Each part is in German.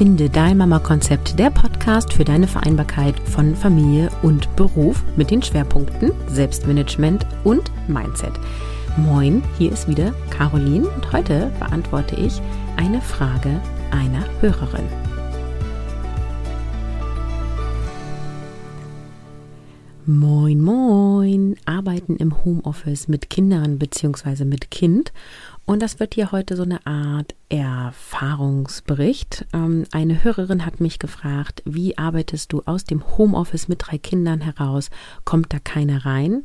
Finde dein Mama-Konzept, der Podcast für deine Vereinbarkeit von Familie und Beruf mit den Schwerpunkten Selbstmanagement und Mindset. Moin, hier ist wieder Caroline und heute beantworte ich eine Frage einer Hörerin. Moin, moin. Arbeiten im Homeoffice mit Kindern bzw. mit Kind. Und das wird hier heute so eine Art Erfahrungsbericht. Ähm, eine Hörerin hat mich gefragt, wie arbeitest du aus dem Homeoffice mit drei Kindern heraus? Kommt da keiner rein?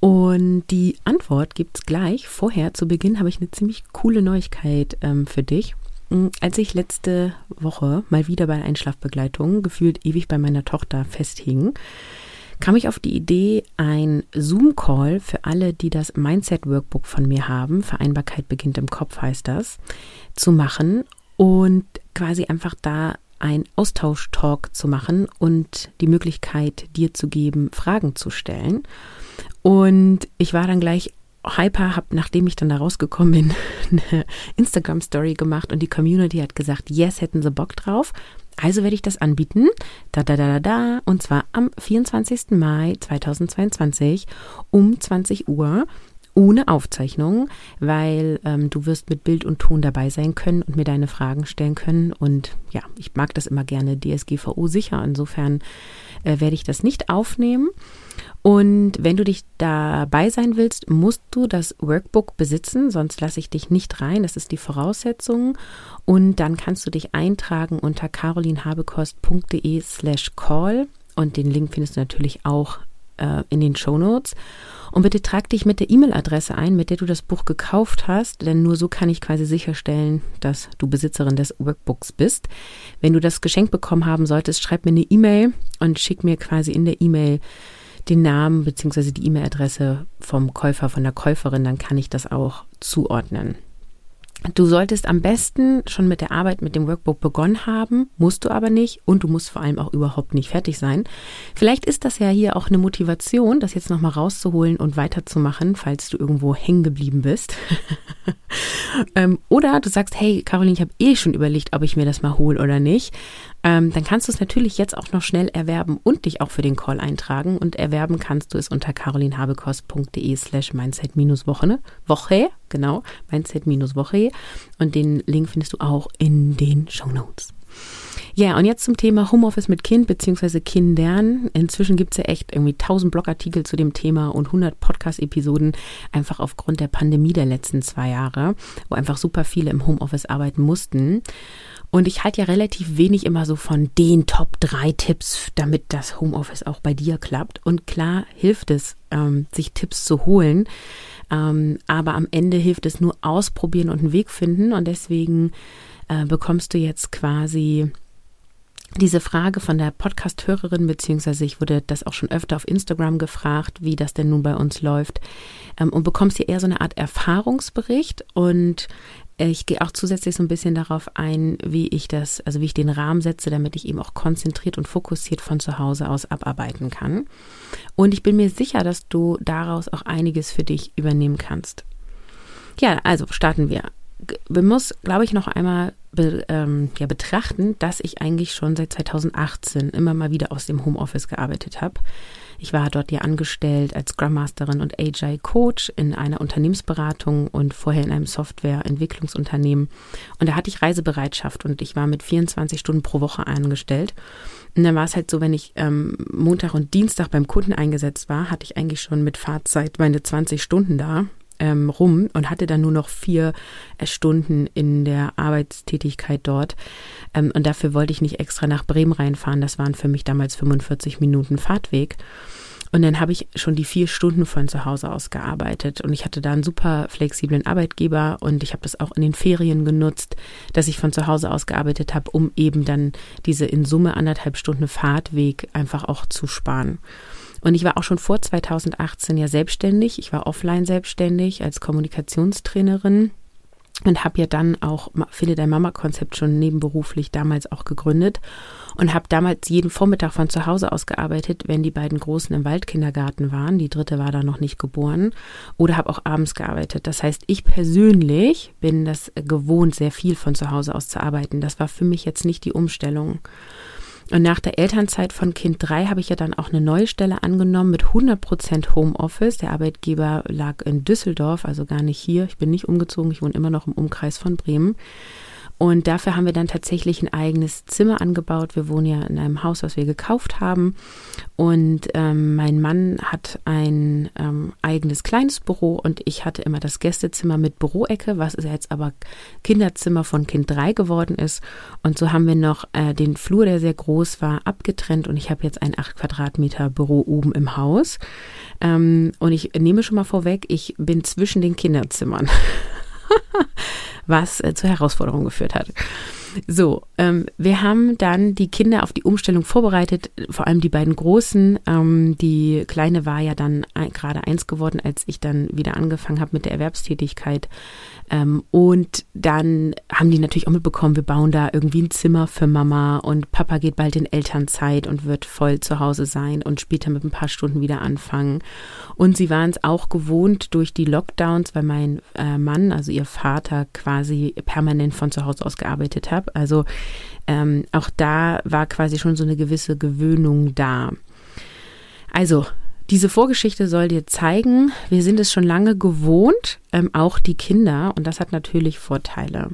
Und die Antwort gibt es gleich. Vorher, zu Beginn, habe ich eine ziemlich coole Neuigkeit ähm, für dich. Hm, als ich letzte Woche mal wieder bei Einschlafbegleitung gefühlt ewig bei meiner Tochter festhing, kam ich auf die Idee, ein Zoom-Call für alle, die das Mindset-Workbook von mir haben, Vereinbarkeit beginnt im Kopf heißt das, zu machen und quasi einfach da ein Austausch-Talk zu machen und die Möglichkeit dir zu geben, Fragen zu stellen. Und ich war dann gleich hyper, habe, nachdem ich dann da rausgekommen bin, eine Instagram-Story gemacht und die Community hat gesagt, yes, hätten sie Bock drauf. Also werde ich das anbieten. Da, da, da, da, da. Und zwar am 24. Mai 2022 um 20 Uhr ohne Aufzeichnung, weil ähm, du wirst mit Bild und Ton dabei sein können und mir deine Fragen stellen können. Und ja, ich mag das immer gerne DSGVO sicher. Insofern äh, werde ich das nicht aufnehmen. Und wenn du dich dabei sein willst, musst du das Workbook besitzen, sonst lasse ich dich nicht rein. Das ist die Voraussetzung. Und dann kannst du dich eintragen unter carolinhabekost.de slash call. Und den Link findest du natürlich auch äh, in den Show Notes. Und bitte trag dich mit der E-Mail-Adresse ein, mit der du das Buch gekauft hast, denn nur so kann ich quasi sicherstellen, dass du Besitzerin des Workbooks bist. Wenn du das Geschenk bekommen haben solltest, schreib mir eine E-Mail und schick mir quasi in der E-Mail den Namen bzw. die E-Mail-Adresse vom Käufer, von der Käuferin, dann kann ich das auch zuordnen. Du solltest am besten schon mit der Arbeit mit dem Workbook begonnen haben, musst du aber nicht und du musst vor allem auch überhaupt nicht fertig sein. Vielleicht ist das ja hier auch eine Motivation, das jetzt nochmal rauszuholen und weiterzumachen, falls du irgendwo hängen geblieben bist. Ähm, oder du sagst, hey Caroline, ich habe eh schon überlegt, ob ich mir das mal hole oder nicht ähm, dann kannst du es natürlich jetzt auch noch schnell erwerben und dich auch für den Call eintragen. Und erwerben kannst du es unter carolinhabekost.de slash mindset-woche, Woche, genau, mindset-woche. Und den Link findest du auch in den Show Notes. Ja, und jetzt zum Thema Homeoffice mit Kind bzw. Kindern. Inzwischen gibt es ja echt irgendwie 1000 Blogartikel zu dem Thema und 100 Podcast-Episoden, einfach aufgrund der Pandemie der letzten zwei Jahre, wo einfach super viele im Homeoffice arbeiten mussten. Und ich halte ja relativ wenig immer so von den Top 3 Tipps, damit das Homeoffice auch bei dir klappt. Und klar hilft es, ähm, sich Tipps zu holen. Ähm, aber am Ende hilft es nur ausprobieren und einen Weg finden. Und deswegen äh, bekommst du jetzt quasi diese Frage von der Podcast-Hörerin, beziehungsweise ich wurde das auch schon öfter auf Instagram gefragt, wie das denn nun bei uns läuft, ähm, und bekommst hier eher so eine Art Erfahrungsbericht und ich gehe auch zusätzlich so ein bisschen darauf ein, wie ich das, also wie ich den Rahmen setze, damit ich eben auch konzentriert und fokussiert von zu Hause aus abarbeiten kann. Und ich bin mir sicher, dass du daraus auch einiges für dich übernehmen kannst. Ja, also starten wir. Wir muss, glaube ich, noch einmal be, ähm, ja, betrachten, dass ich eigentlich schon seit 2018 immer mal wieder aus dem Homeoffice gearbeitet habe. Ich war dort ja angestellt als Scrum Masterin und Agile Coach in einer Unternehmensberatung und vorher in einem Softwareentwicklungsunternehmen. Und da hatte ich Reisebereitschaft und ich war mit 24 Stunden pro Woche angestellt. Und dann war es halt so, wenn ich ähm, Montag und Dienstag beim Kunden eingesetzt war, hatte ich eigentlich schon mit Fahrzeit meine 20 Stunden da ähm, rum und hatte dann nur noch vier äh, Stunden in der Arbeitstätigkeit dort. Ähm, und dafür wollte ich nicht extra nach Bremen reinfahren. Das waren für mich damals 45 Minuten Fahrtweg. Und dann habe ich schon die vier Stunden von zu Hause aus gearbeitet. Und ich hatte da einen super flexiblen Arbeitgeber und ich habe das auch in den Ferien genutzt, dass ich von zu Hause aus gearbeitet habe, um eben dann diese in Summe anderthalb Stunden Fahrtweg einfach auch zu sparen. Und ich war auch schon vor 2018 ja selbstständig. Ich war offline selbstständig als Kommunikationstrainerin und habe ja dann auch Finde dein Mama-Konzept schon nebenberuflich damals auch gegründet und habe damals jeden Vormittag von zu Hause aus gearbeitet, wenn die beiden Großen im Waldkindergarten waren. Die dritte war da noch nicht geboren oder habe auch abends gearbeitet. Das heißt, ich persönlich bin das gewohnt, sehr viel von zu Hause aus zu arbeiten. Das war für mich jetzt nicht die Umstellung. Und nach der Elternzeit von Kind 3 habe ich ja dann auch eine neue Stelle angenommen mit 100% Homeoffice. Der Arbeitgeber lag in Düsseldorf, also gar nicht hier. Ich bin nicht umgezogen, ich wohne immer noch im Umkreis von Bremen. Und dafür haben wir dann tatsächlich ein eigenes Zimmer angebaut. Wir wohnen ja in einem Haus, was wir gekauft haben. Und ähm, mein Mann hat ein ähm, eigenes kleines Büro und ich hatte immer das Gästezimmer mit Büroecke, was jetzt aber Kinderzimmer von Kind 3 geworden ist. Und so haben wir noch äh, den Flur, der sehr groß war, abgetrennt und ich habe jetzt ein 8 Quadratmeter Büro oben im Haus. Ähm, und ich nehme schon mal vorweg, ich bin zwischen den Kinderzimmern. was äh, zur Herausforderung geführt hat. So, ähm, wir haben dann die Kinder auf die Umstellung vorbereitet, vor allem die beiden Großen. Ähm, die Kleine war ja dann gerade eins geworden, als ich dann wieder angefangen habe mit der Erwerbstätigkeit. Ähm, und dann haben die natürlich auch mitbekommen, wir bauen da irgendwie ein Zimmer für Mama und Papa geht bald in Elternzeit und wird voll zu Hause sein und später mit ein paar Stunden wieder anfangen. Und sie waren es auch gewohnt durch die Lockdowns, weil mein äh, Mann, also ihr Vater, quasi permanent von zu Hause aus gearbeitet hat. Also ähm, auch da war quasi schon so eine gewisse Gewöhnung da. Also diese Vorgeschichte soll dir zeigen, wir sind es schon lange gewohnt, ähm, auch die Kinder, und das hat natürlich Vorteile.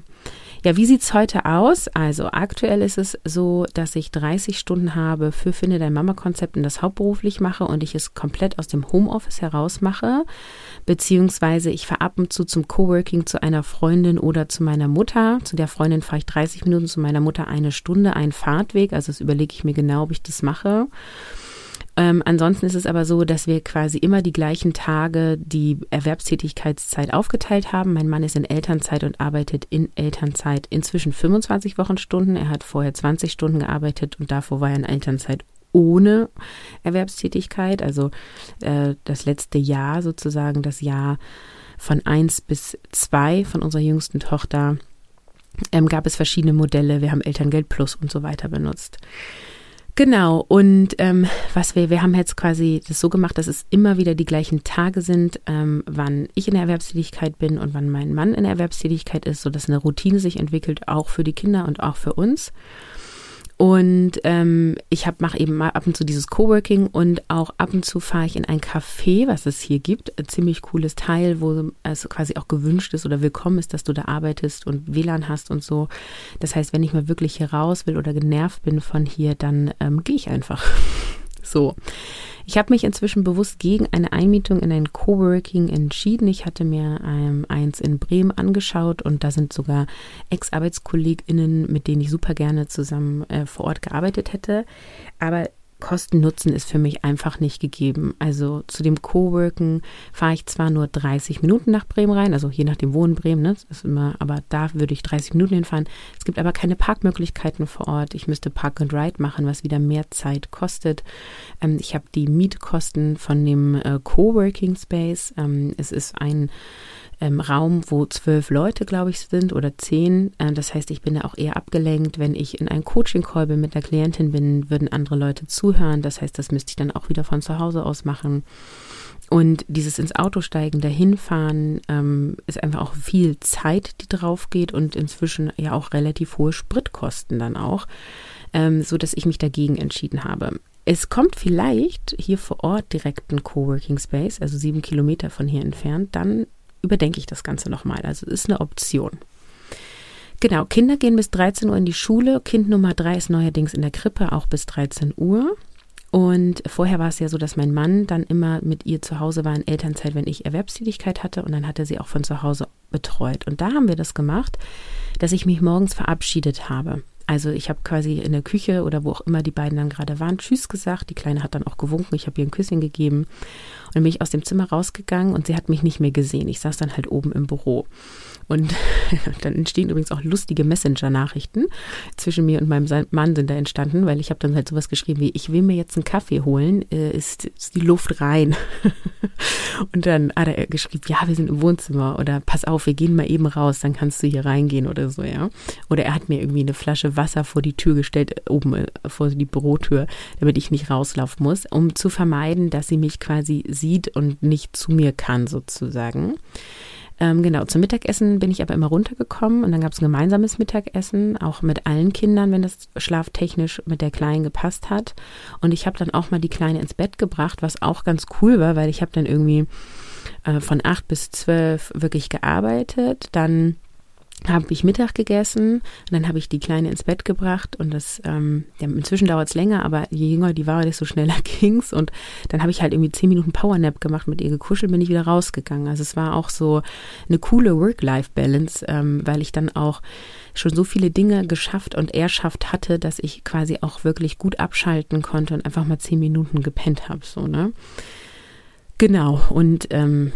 Ja, wie sieht's heute aus? Also aktuell ist es so, dass ich 30 Stunden habe für Finde dein Mama-Konzept und das hauptberuflich mache und ich es komplett aus dem Homeoffice heraus mache, beziehungsweise ich fahre ab und zu zum Coworking zu einer Freundin oder zu meiner Mutter. Zu der Freundin fahre ich 30 Minuten, zu meiner Mutter eine Stunde, ein Fahrtweg. Also das überlege ich mir genau, ob ich das mache. Ähm, ansonsten ist es aber so, dass wir quasi immer die gleichen Tage die Erwerbstätigkeitszeit aufgeteilt haben. Mein Mann ist in Elternzeit und arbeitet in Elternzeit inzwischen 25 Wochenstunden. Er hat vorher 20 Stunden gearbeitet und davor war er in Elternzeit ohne Erwerbstätigkeit. Also äh, das letzte Jahr sozusagen, das Jahr von eins bis zwei von unserer jüngsten Tochter, ähm, gab es verschiedene Modelle. Wir haben Elterngeld Plus und so weiter benutzt. Genau, und ähm, was wir, wir haben jetzt quasi das so gemacht, dass es immer wieder die gleichen Tage sind, ähm, wann ich in der Erwerbstätigkeit bin und wann mein Mann in der Erwerbstätigkeit ist, sodass eine Routine sich entwickelt, auch für die Kinder und auch für uns. Und ähm, ich mache eben mal ab und zu dieses Coworking und auch ab und zu fahre ich in ein Café, was es hier gibt. Ein ziemlich cooles Teil, wo es quasi auch gewünscht ist oder willkommen ist, dass du da arbeitest und WLAN hast und so. Das heißt, wenn ich mal wirklich hier raus will oder genervt bin von hier, dann ähm, gehe ich einfach. So. Ich habe mich inzwischen bewusst gegen eine Einmietung in ein Coworking entschieden. Ich hatte mir ähm, eins in Bremen angeschaut und da sind sogar Ex-ArbeitskollegInnen, mit denen ich super gerne zusammen äh, vor Ort gearbeitet hätte. Aber Kosten-Nutzen ist für mich einfach nicht gegeben. Also zu dem Coworken fahre ich zwar nur 30 Minuten nach Bremen rein, also je nachdem wo in Bremen, ne? ist immer, aber da würde ich 30 Minuten hinfahren. Es gibt aber keine Parkmöglichkeiten vor Ort. Ich müsste Park and Ride machen, was wieder mehr Zeit kostet. Ähm, ich habe die Mietkosten von dem äh, Coworking Space. Ähm, es ist ein ähm, Raum, wo zwölf Leute, glaube ich, sind oder zehn. Äh, das heißt, ich bin da auch eher abgelenkt. Wenn ich in einem Coaching-Call mit der Klientin bin, würden andere Leute zuhören. Das heißt, das müsste ich dann auch wieder von zu Hause aus machen. Und dieses ins Auto steigen, dahin fahren, ähm, ist einfach auch viel Zeit, die drauf geht und inzwischen ja auch relativ hohe Spritkosten dann auch, ähm, so dass ich mich dagegen entschieden habe. Es kommt vielleicht hier vor Ort direkt ein Coworking Space, also sieben Kilometer von hier entfernt. Dann überdenke ich das Ganze nochmal. Also ist eine Option. Genau, Kinder gehen bis 13 Uhr in die Schule. Kind Nummer 3 ist neuerdings in der Krippe, auch bis 13 Uhr. Und vorher war es ja so, dass mein Mann dann immer mit ihr zu Hause war in Elternzeit, wenn ich Erwerbstätigkeit hatte. Und dann hat er sie auch von zu Hause betreut. Und da haben wir das gemacht, dass ich mich morgens verabschiedet habe. Also ich habe quasi in der Küche oder wo auch immer die beiden dann gerade waren, Tschüss gesagt. Die Kleine hat dann auch gewunken. Ich habe ihr ein Küsschen gegeben. Und dann bin ich aus dem Zimmer rausgegangen und sie hat mich nicht mehr gesehen. Ich saß dann halt oben im Büro. Und dann entstehen übrigens auch lustige Messenger-Nachrichten. Zwischen mir und meinem Mann sind da entstanden, weil ich habe dann halt sowas geschrieben wie, ich will mir jetzt einen Kaffee holen, äh, ist, ist die Luft rein. und dann hat er geschrieben, ja, wir sind im Wohnzimmer oder pass auf, wir gehen mal eben raus, dann kannst du hier reingehen oder so, ja. Oder er hat mir irgendwie eine Flasche Wasser vor die Tür gestellt, oben äh, vor die Bürotür, damit ich nicht rauslaufen muss, um zu vermeiden, dass sie mich quasi sieht und nicht zu mir kann, sozusagen. Ähm, genau, zum Mittagessen bin ich aber immer runtergekommen und dann gab es ein gemeinsames Mittagessen, auch mit allen Kindern, wenn das schlaftechnisch mit der Kleinen gepasst hat. Und ich habe dann auch mal die Kleine ins Bett gebracht, was auch ganz cool war, weil ich habe dann irgendwie äh, von acht bis zwölf wirklich gearbeitet, dann habe ich Mittag gegessen und dann habe ich die Kleine ins Bett gebracht und das, ähm, ja, inzwischen dauert es länger, aber je jünger die war, desto schneller ging's und dann habe ich halt irgendwie zehn Minuten Powernap gemacht, mit ihr gekuschelt, bin ich wieder rausgegangen. Also es war auch so eine coole Work-Life-Balance, ähm, weil ich dann auch schon so viele Dinge geschafft und erschafft hatte, dass ich quasi auch wirklich gut abschalten konnte und einfach mal zehn Minuten gepennt habe, so, ne? Genau, und ähm,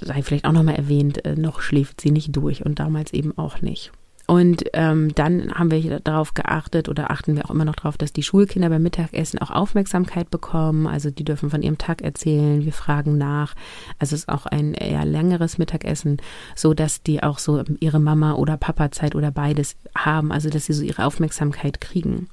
sei vielleicht auch nochmal erwähnt, äh, noch schläft sie nicht durch und damals eben auch nicht. Und ähm, dann haben wir darauf geachtet oder achten wir auch immer noch darauf, dass die Schulkinder beim Mittagessen auch Aufmerksamkeit bekommen. Also die dürfen von ihrem Tag erzählen, wir fragen nach. Also es ist auch ein eher längeres Mittagessen, so dass die auch so ihre Mama oder Papa Zeit oder beides haben, also dass sie so ihre Aufmerksamkeit kriegen.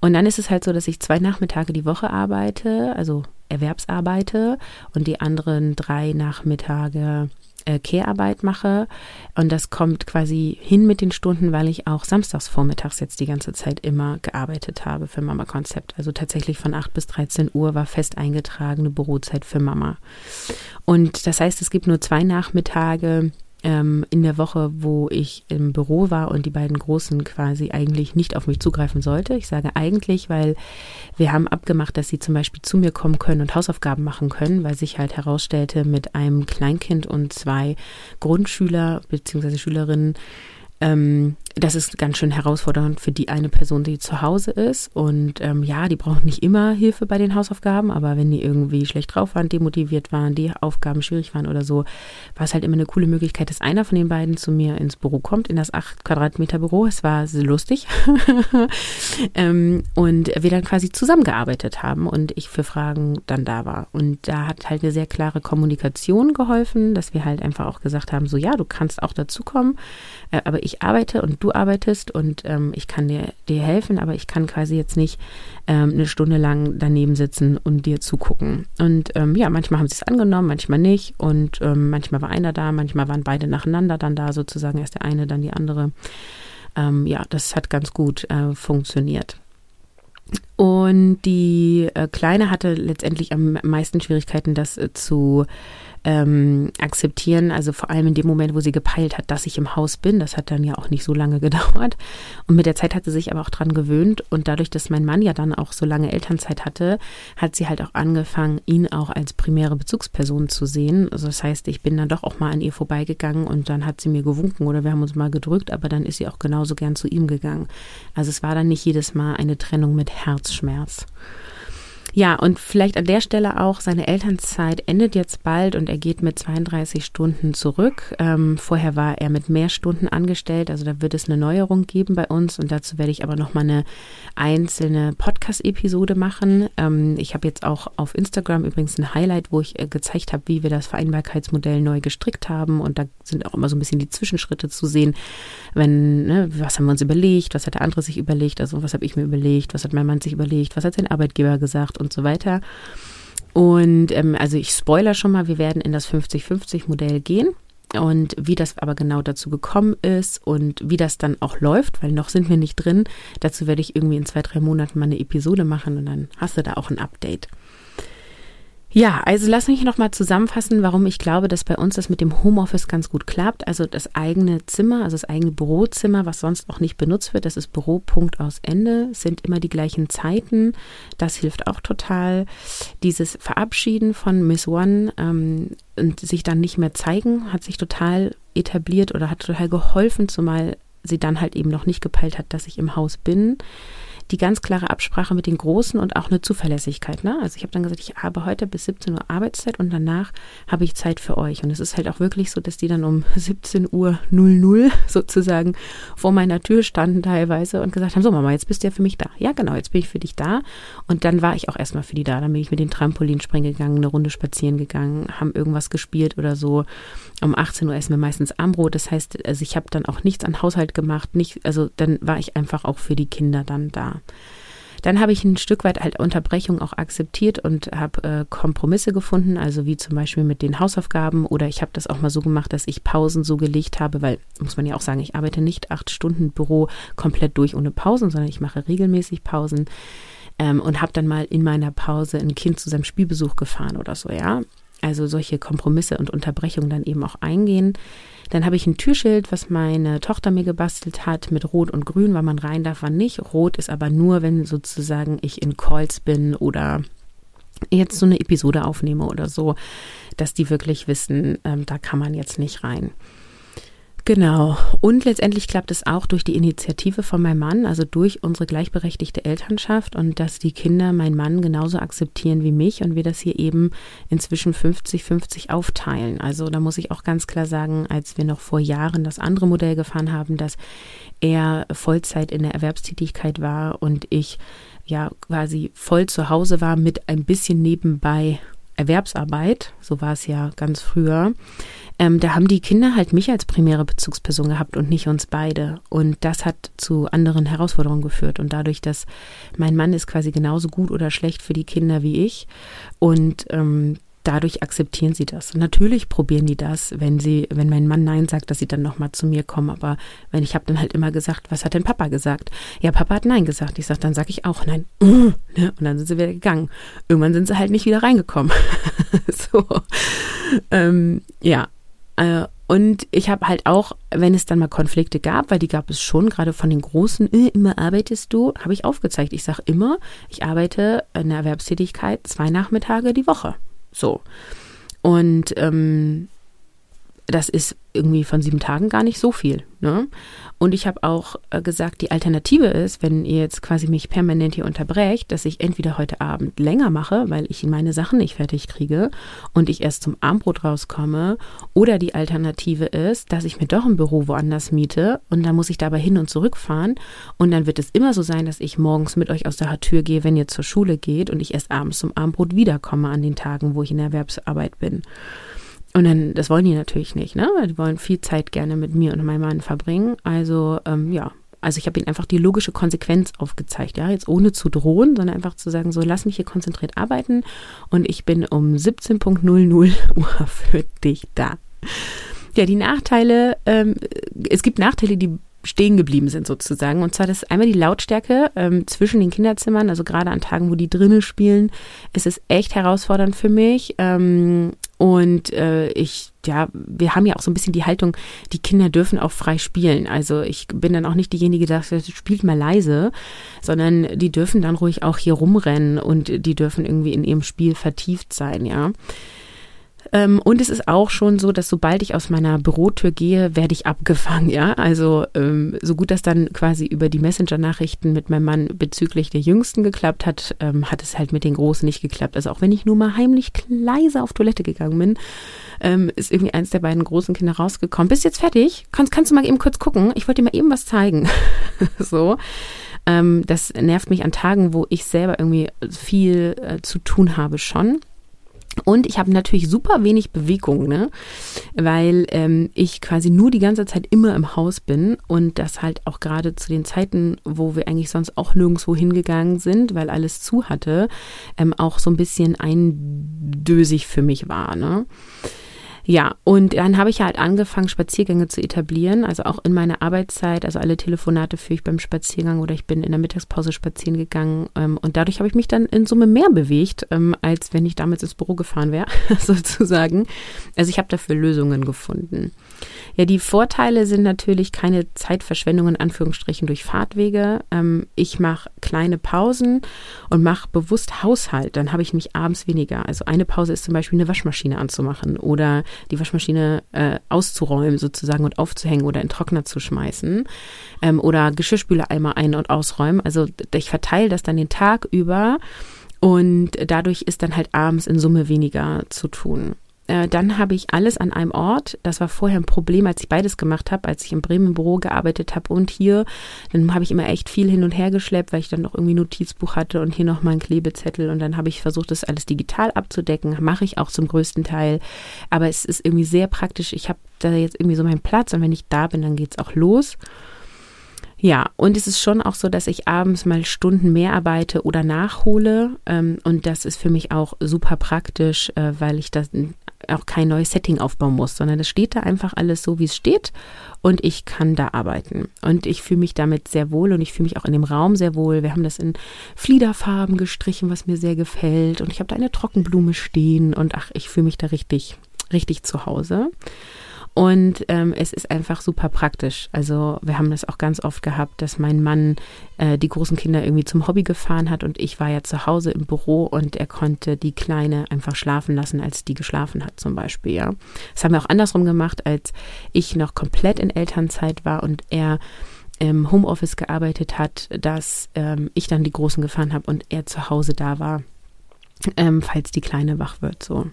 Und dann ist es halt so, dass ich zwei Nachmittage die Woche arbeite, also Erwerbsarbeite und die anderen drei Nachmittage äh, Care-Arbeit mache. Und das kommt quasi hin mit den Stunden, weil ich auch samstags vormittags jetzt die ganze Zeit immer gearbeitet habe für Mama Konzept. Also tatsächlich von 8 bis 13 Uhr war fest eingetragene Bürozeit für Mama. Und das heißt, es gibt nur zwei Nachmittage, ähm, in der Woche, wo ich im Büro war und die beiden Großen quasi eigentlich nicht auf mich zugreifen sollte. Ich sage eigentlich, weil wir haben abgemacht, dass sie zum Beispiel zu mir kommen können und Hausaufgaben machen können, weil sich halt herausstellte, mit einem Kleinkind und zwei Grundschüler bzw. Schülerinnen ähm, das ist ganz schön herausfordernd für die eine Person, die zu Hause ist. Und ähm, ja, die brauchen nicht immer Hilfe bei den Hausaufgaben, aber wenn die irgendwie schlecht drauf waren, demotiviert waren, die Aufgaben schwierig waren oder so, war es halt immer eine coole Möglichkeit, dass einer von den beiden zu mir ins Büro kommt, in das 8 Quadratmeter Büro. Es war lustig. ähm, und wir dann quasi zusammengearbeitet haben und ich für Fragen dann da war. Und da hat halt eine sehr klare Kommunikation geholfen, dass wir halt einfach auch gesagt haben, so ja, du kannst auch dazukommen, äh, aber ich arbeite und du arbeitest und ähm, ich kann dir, dir helfen, aber ich kann quasi jetzt nicht ähm, eine Stunde lang daneben sitzen und dir zugucken. Und ähm, ja, manchmal haben sie es angenommen, manchmal nicht und ähm, manchmal war einer da, manchmal waren beide nacheinander dann da, sozusagen erst der eine, dann die andere. Ähm, ja, das hat ganz gut äh, funktioniert. Und die äh, Kleine hatte letztendlich am meisten Schwierigkeiten, das äh, zu ähm, akzeptieren. Also vor allem in dem Moment, wo sie gepeilt hat, dass ich im Haus bin. Das hat dann ja auch nicht so lange gedauert. Und mit der Zeit hat sie sich aber auch dran gewöhnt. Und dadurch, dass mein Mann ja dann auch so lange Elternzeit hatte, hat sie halt auch angefangen, ihn auch als primäre Bezugsperson zu sehen. Also das heißt, ich bin dann doch auch mal an ihr vorbeigegangen und dann hat sie mir gewunken oder wir haben uns mal gedrückt, aber dann ist sie auch genauso gern zu ihm gegangen. Also es war dann nicht jedes Mal eine Trennung mit Herzschmerz. Ja, und vielleicht an der Stelle auch, seine Elternzeit endet jetzt bald und er geht mit 32 Stunden zurück. Ähm, vorher war er mit mehr Stunden angestellt, also da wird es eine Neuerung geben bei uns und dazu werde ich aber nochmal eine einzelne Podcast-Episode machen. Ähm, ich habe jetzt auch auf Instagram übrigens ein Highlight, wo ich äh, gezeigt habe, wie wir das Vereinbarkeitsmodell neu gestrickt haben und da sind auch immer so ein bisschen die Zwischenschritte zu sehen, wenn, ne, was haben wir uns überlegt, was hat der andere sich überlegt, also was habe ich mir überlegt, was hat mein Mann sich überlegt, was hat sein Arbeitgeber gesagt und so weiter. Und ähm, also ich spoiler schon mal, wir werden in das 50-50-Modell gehen. Und wie das aber genau dazu gekommen ist und wie das dann auch läuft, weil noch sind wir nicht drin, dazu werde ich irgendwie in zwei, drei Monaten mal eine Episode machen und dann hast du da auch ein Update. Ja, also lass mich nochmal zusammenfassen, warum ich glaube, dass bei uns das mit dem Homeoffice ganz gut klappt. Also das eigene Zimmer, also das eigene Bürozimmer, was sonst auch nicht benutzt wird, das ist Büropunkt aus Ende, sind immer die gleichen Zeiten. Das hilft auch total. Dieses Verabschieden von Miss One ähm, und sich dann nicht mehr zeigen, hat sich total etabliert oder hat total geholfen, zumal sie dann halt eben noch nicht gepeilt hat, dass ich im Haus bin die ganz klare Absprache mit den Großen und auch eine Zuverlässigkeit. Ne? Also ich habe dann gesagt, ich habe heute bis 17 Uhr Arbeitszeit und danach habe ich Zeit für euch. Und es ist halt auch wirklich so, dass die dann um 17 Uhr 00 sozusagen vor meiner Tür standen teilweise und gesagt haben, so Mama, jetzt bist du ja für mich da. Ja, genau, jetzt bin ich für dich da. Und dann war ich auch erstmal für die da. Dann bin ich mit den Trampolinspringen gegangen, eine Runde spazieren gegangen, haben irgendwas gespielt oder so. Um 18 Uhr essen wir meistens Armbrot. Das heißt, also ich habe dann auch nichts an Haushalt gemacht. Nicht, also dann war ich einfach auch für die Kinder dann da. Dann habe ich ein Stück weit halt Unterbrechung auch akzeptiert und habe äh, Kompromisse gefunden, also wie zum Beispiel mit den Hausaufgaben oder ich habe das auch mal so gemacht, dass ich Pausen so gelegt habe, weil, muss man ja auch sagen, ich arbeite nicht acht Stunden Büro komplett durch ohne Pausen, sondern ich mache regelmäßig Pausen ähm, und habe dann mal in meiner Pause ein Kind zu seinem Spielbesuch gefahren oder so, ja. Also solche Kompromisse und Unterbrechungen dann eben auch eingehen. Dann habe ich ein Türschild, was meine Tochter mir gebastelt hat mit Rot und Grün, weil man rein darf, wann nicht. Rot ist aber nur, wenn sozusagen ich in Calls bin oder jetzt so eine Episode aufnehme oder so, dass die wirklich wissen, ähm, da kann man jetzt nicht rein. Genau. Und letztendlich klappt es auch durch die Initiative von meinem Mann, also durch unsere gleichberechtigte Elternschaft und dass die Kinder meinen Mann genauso akzeptieren wie mich und wir das hier eben inzwischen 50-50 aufteilen. Also da muss ich auch ganz klar sagen, als wir noch vor Jahren das andere Modell gefahren haben, dass er Vollzeit in der Erwerbstätigkeit war und ich ja quasi voll zu Hause war mit ein bisschen nebenbei Erwerbsarbeit, so war es ja ganz früher, ähm, da haben die Kinder halt mich als primäre Bezugsperson gehabt und nicht uns beide. Und das hat zu anderen Herausforderungen geführt. Und dadurch, dass mein Mann ist quasi genauso gut oder schlecht für die Kinder wie ich. Und ähm, dadurch akzeptieren sie das. Natürlich probieren die das, wenn sie, wenn mein Mann Nein sagt, dass sie dann nochmal zu mir kommen. Aber wenn ich habe dann halt immer gesagt, was hat denn Papa gesagt? Ja, Papa hat Nein gesagt. Ich sage, dann sage ich auch Nein. Ne? Und dann sind sie wieder gegangen. Irgendwann sind sie halt nicht wieder reingekommen. so. Ähm, ja. Äh, und ich habe halt auch, wenn es dann mal Konflikte gab, weil die gab es schon, gerade von den Großen, äh, immer arbeitest du, habe ich aufgezeigt. Ich sage immer, ich arbeite in der Erwerbstätigkeit zwei Nachmittage die Woche. So. Und ähm, das ist irgendwie von sieben Tagen gar nicht so viel. Ne? Und ich habe auch äh, gesagt, die Alternative ist, wenn ihr jetzt quasi mich permanent hier unterbrecht, dass ich entweder heute Abend länger mache, weil ich meine Sachen nicht fertig kriege und ich erst zum Abendbrot rauskomme, oder die Alternative ist, dass ich mir doch ein Büro woanders miete und dann muss ich dabei hin und zurück fahren und dann wird es immer so sein, dass ich morgens mit euch aus der Tür gehe, wenn ihr zur Schule geht und ich erst abends zum Abendbrot wiederkomme an den Tagen, wo ich in der Erwerbsarbeit bin. Und dann, das wollen die natürlich nicht, ne? Die wollen viel Zeit gerne mit mir und meinem Mann verbringen. Also, ähm, ja, also ich habe ihnen einfach die logische Konsequenz aufgezeigt, ja, jetzt ohne zu drohen, sondern einfach zu sagen, so lass mich hier konzentriert arbeiten und ich bin um 17.00 Uhr für dich da. Ja, die Nachteile, ähm, es gibt Nachteile, die stehen geblieben sind sozusagen. Und zwar das einmal die Lautstärke ähm, zwischen den Kinderzimmern, also gerade an Tagen, wo die drinnen spielen, ist es echt herausfordernd für mich. Ähm, und äh, ich, ja, wir haben ja auch so ein bisschen die Haltung, die Kinder dürfen auch frei spielen. Also ich bin dann auch nicht diejenige, die sagt, spielt mal leise, sondern die dürfen dann ruhig auch hier rumrennen und die dürfen irgendwie in ihrem Spiel vertieft sein, ja. Ähm, und es ist auch schon so, dass sobald ich aus meiner Bürotür gehe, werde ich abgefangen, ja. Also ähm, so gut das dann quasi über die Messenger-Nachrichten mit meinem Mann bezüglich der Jüngsten geklappt hat, ähm, hat es halt mit den Großen nicht geklappt. Also auch wenn ich nur mal heimlich leise auf Toilette gegangen bin, ähm, ist irgendwie eins der beiden großen Kinder rausgekommen. Bist jetzt fertig? Kannst, kannst du mal eben kurz gucken? Ich wollte dir mal eben was zeigen. so. Ähm, das nervt mich an Tagen, wo ich selber irgendwie viel äh, zu tun habe schon. Und ich habe natürlich super wenig Bewegung, ne? weil ähm, ich quasi nur die ganze Zeit immer im Haus bin und das halt auch gerade zu den Zeiten, wo wir eigentlich sonst auch nirgendwo hingegangen sind, weil alles zu hatte, ähm, auch so ein bisschen eindösig für mich war. Ne? Ja, und dann habe ich halt angefangen, Spaziergänge zu etablieren, also auch in meiner Arbeitszeit. Also alle Telefonate führe ich beim Spaziergang oder ich bin in der Mittagspause spazieren gegangen. Ähm, und dadurch habe ich mich dann in Summe mehr bewegt, ähm, als wenn ich damals ins Büro gefahren wäre, sozusagen. Also ich habe dafür Lösungen gefunden. Ja, die Vorteile sind natürlich keine Zeitverschwendung in Anführungsstrichen durch Fahrtwege. Ähm, ich mache kleine Pausen und mache bewusst Haushalt. Dann habe ich mich abends weniger. Also eine Pause ist zum Beispiel eine Waschmaschine anzumachen oder die Waschmaschine äh, auszuräumen sozusagen und aufzuhängen oder in Trockner zu schmeißen ähm, oder Geschirrspüler ein- und ausräumen. Also ich verteile das dann den Tag über und dadurch ist dann halt abends in Summe weniger zu tun. Äh, dann habe ich alles an einem Ort. Das war vorher ein Problem, als ich beides gemacht habe, als ich im Bremen Büro gearbeitet habe und hier. Dann habe ich immer echt viel hin und her geschleppt, weil ich dann noch irgendwie Notizbuch hatte und hier noch mal ein Klebezettel. Und dann habe ich versucht, das alles digital abzudecken. Mache ich auch zum größten Teil. Aber es ist irgendwie sehr praktisch. Ich habe da jetzt irgendwie so meinen Platz und wenn ich da bin, dann geht es auch los. Ja, und es ist schon auch so, dass ich abends mal Stunden mehr arbeite oder nachhole. Ähm, und das ist für mich auch super praktisch, äh, weil ich das auch kein neues Setting aufbauen muss, sondern es steht da einfach alles so, wie es steht und ich kann da arbeiten. Und ich fühle mich damit sehr wohl und ich fühle mich auch in dem Raum sehr wohl. Wir haben das in Fliederfarben gestrichen, was mir sehr gefällt und ich habe da eine Trockenblume stehen und ach, ich fühle mich da richtig, richtig zu Hause. Und ähm, es ist einfach super praktisch. Also wir haben das auch ganz oft gehabt, dass mein Mann äh, die großen Kinder irgendwie zum Hobby gefahren hat und ich war ja zu Hause im Büro und er konnte die Kleine einfach schlafen lassen, als die geschlafen hat zum Beispiel. Ja, das haben wir auch andersrum gemacht, als ich noch komplett in Elternzeit war und er im Homeoffice gearbeitet hat, dass ähm, ich dann die Großen gefahren habe und er zu Hause da war, ähm, falls die Kleine wach wird. So.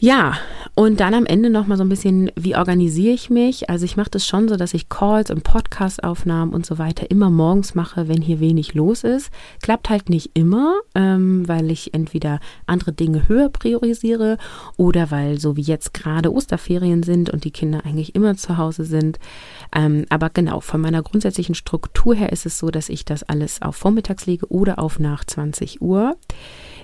Ja, und dann am Ende nochmal so ein bisschen, wie organisiere ich mich? Also ich mache das schon so, dass ich Calls und Podcast-Aufnahmen und so weiter immer morgens mache, wenn hier wenig los ist. Klappt halt nicht immer, ähm, weil ich entweder andere Dinge höher priorisiere oder weil so wie jetzt gerade Osterferien sind und die Kinder eigentlich immer zu Hause sind. Ähm, aber genau, von meiner grundsätzlichen Struktur her ist es so, dass ich das alles auf vormittags lege oder auf nach 20 Uhr.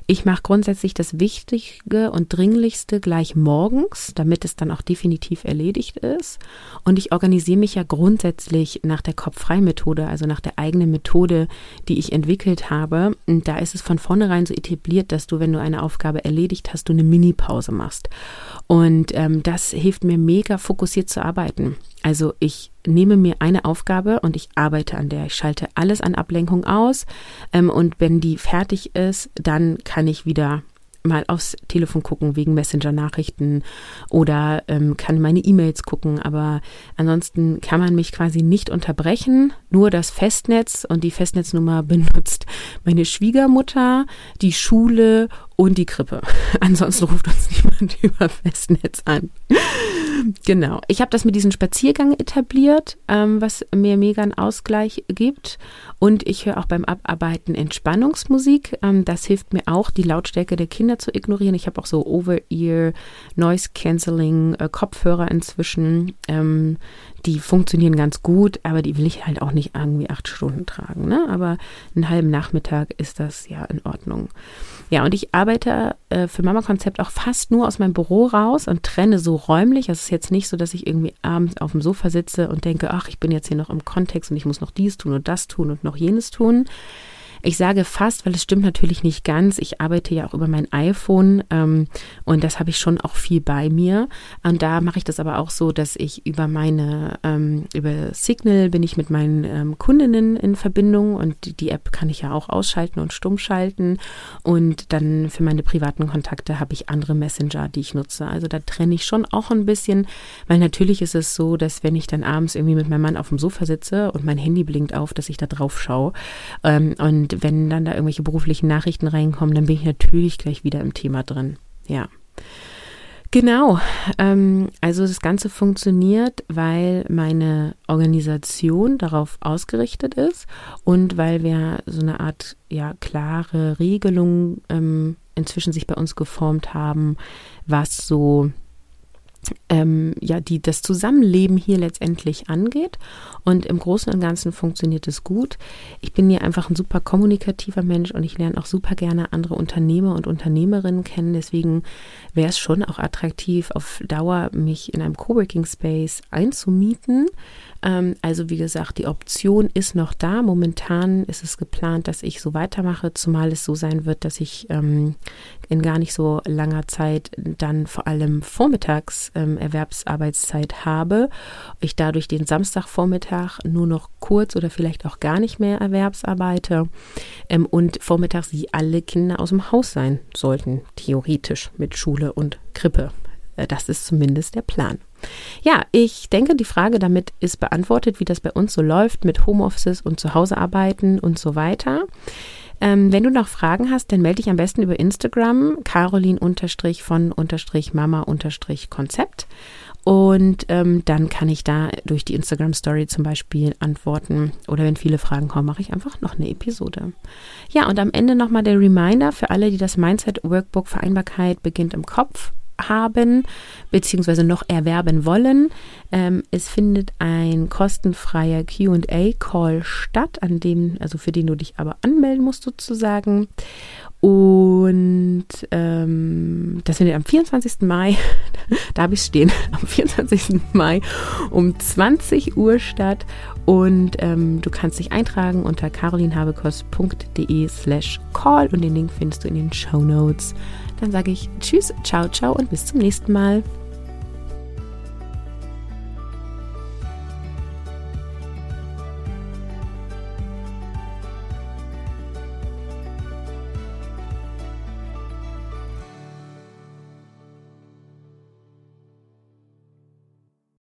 Ich mache grundsätzlich das Wichtige und Dringlichste gleich morgens, damit es dann auch definitiv erledigt ist. Und ich organisiere mich ja grundsätzlich nach der Kopffrei-Methode, also nach der eigenen Methode, die ich entwickelt habe. Und da ist es von vornherein so etabliert, dass du, wenn du eine Aufgabe erledigt hast, du eine Mini-Pause machst. Und ähm, das hilft mir mega fokussiert zu arbeiten. Also ich nehme mir eine Aufgabe und ich arbeite an der. Ich schalte alles an Ablenkung aus ähm, und wenn die fertig ist, dann kann ich wieder mal aufs Telefon gucken wegen Messenger-Nachrichten oder ähm, kann meine E-Mails gucken. Aber ansonsten kann man mich quasi nicht unterbrechen. Nur das Festnetz und die Festnetznummer benutzt meine Schwiegermutter, die Schule und die Krippe. Ansonsten ruft uns niemand über Festnetz an. Genau. Ich habe das mit diesem Spaziergang etabliert, ähm, was mir mega einen Ausgleich gibt. Und ich höre auch beim Abarbeiten Entspannungsmusik. Ähm, das hilft mir auch, die Lautstärke der Kinder zu ignorieren. Ich habe auch so Over-Ear, Noise-Canceling, äh, Kopfhörer inzwischen. Ähm, die funktionieren ganz gut, aber die will ich halt auch nicht irgendwie acht Stunden tragen. Ne? Aber einen halben Nachmittag ist das ja in Ordnung. Ja, und ich arbeite äh, für Mama Konzept auch fast nur aus meinem Büro raus und trenne so räumlich. Es ist jetzt nicht so, dass ich irgendwie abends auf dem Sofa sitze und denke, ach, ich bin jetzt hier noch im Kontext und ich muss noch dies tun und das tun und noch jenes tun. Ich sage fast, weil es stimmt natürlich nicht ganz. Ich arbeite ja auch über mein iPhone ähm, und das habe ich schon auch viel bei mir. Und da mache ich das aber auch so, dass ich über meine, ähm, über Signal bin ich mit meinen ähm, Kundinnen in Verbindung und die App kann ich ja auch ausschalten und stumm schalten. Und dann für meine privaten Kontakte habe ich andere Messenger, die ich nutze. Also da trenne ich schon auch ein bisschen, weil natürlich ist es so, dass wenn ich dann abends irgendwie mit meinem Mann auf dem Sofa sitze und mein Handy blinkt auf, dass ich da drauf schaue. Ähm, und wenn dann da irgendwelche beruflichen Nachrichten reinkommen, dann bin ich natürlich gleich wieder im Thema drin. Ja. Genau, ähm, also das Ganze funktioniert, weil meine Organisation darauf ausgerichtet ist und weil wir so eine Art ja klare Regelung ähm, inzwischen sich bei uns geformt haben, was so ähm, ja, die das Zusammenleben hier letztendlich angeht. Und im Großen und Ganzen funktioniert es gut. Ich bin hier einfach ein super kommunikativer Mensch und ich lerne auch super gerne andere Unternehmer und Unternehmerinnen kennen. Deswegen wäre es schon auch attraktiv, auf Dauer mich in einem Coworking Space einzumieten. Ähm, also wie gesagt, die Option ist noch da. Momentan ist es geplant, dass ich so weitermache, zumal es so sein wird, dass ich ähm, in gar nicht so langer Zeit dann vor allem vormittags ähm, Erwerbsarbeitszeit habe. Ich dadurch den Samstagvormittag nur noch kurz oder vielleicht auch gar nicht mehr Erwerbsarbeite ähm, und vormittags sie alle Kinder aus dem Haus sein sollten, theoretisch mit Schule und Krippe das ist zumindest der Plan. Ja, ich denke, die Frage damit ist beantwortet, wie das bei uns so läuft mit Homeoffices und Zuhausearbeiten und so weiter. Ähm, wenn du noch Fragen hast, dann melde dich am besten über Instagram, carolin-von-mama-konzept. Und ähm, dann kann ich da durch die Instagram Story zum Beispiel antworten. Oder wenn viele Fragen kommen, mache ich einfach noch eine Episode. Ja, und am Ende nochmal der Reminder für alle, die das Mindset Workbook Vereinbarkeit beginnt im Kopf haben beziehungsweise noch erwerben wollen. Ähm, es findet ein kostenfreier QA-Call statt, an dem, also für den du dich aber anmelden musst sozusagen. Und ähm, das findet am 24. Mai, da habe ich es stehen, am 24. Mai um 20 Uhr statt. Und ähm, du kannst dich eintragen unter carolinhabekos.de slash call und den Link findest du in den Show Notes. Dann sage ich Tschüss, ciao, ciao und bis zum nächsten Mal.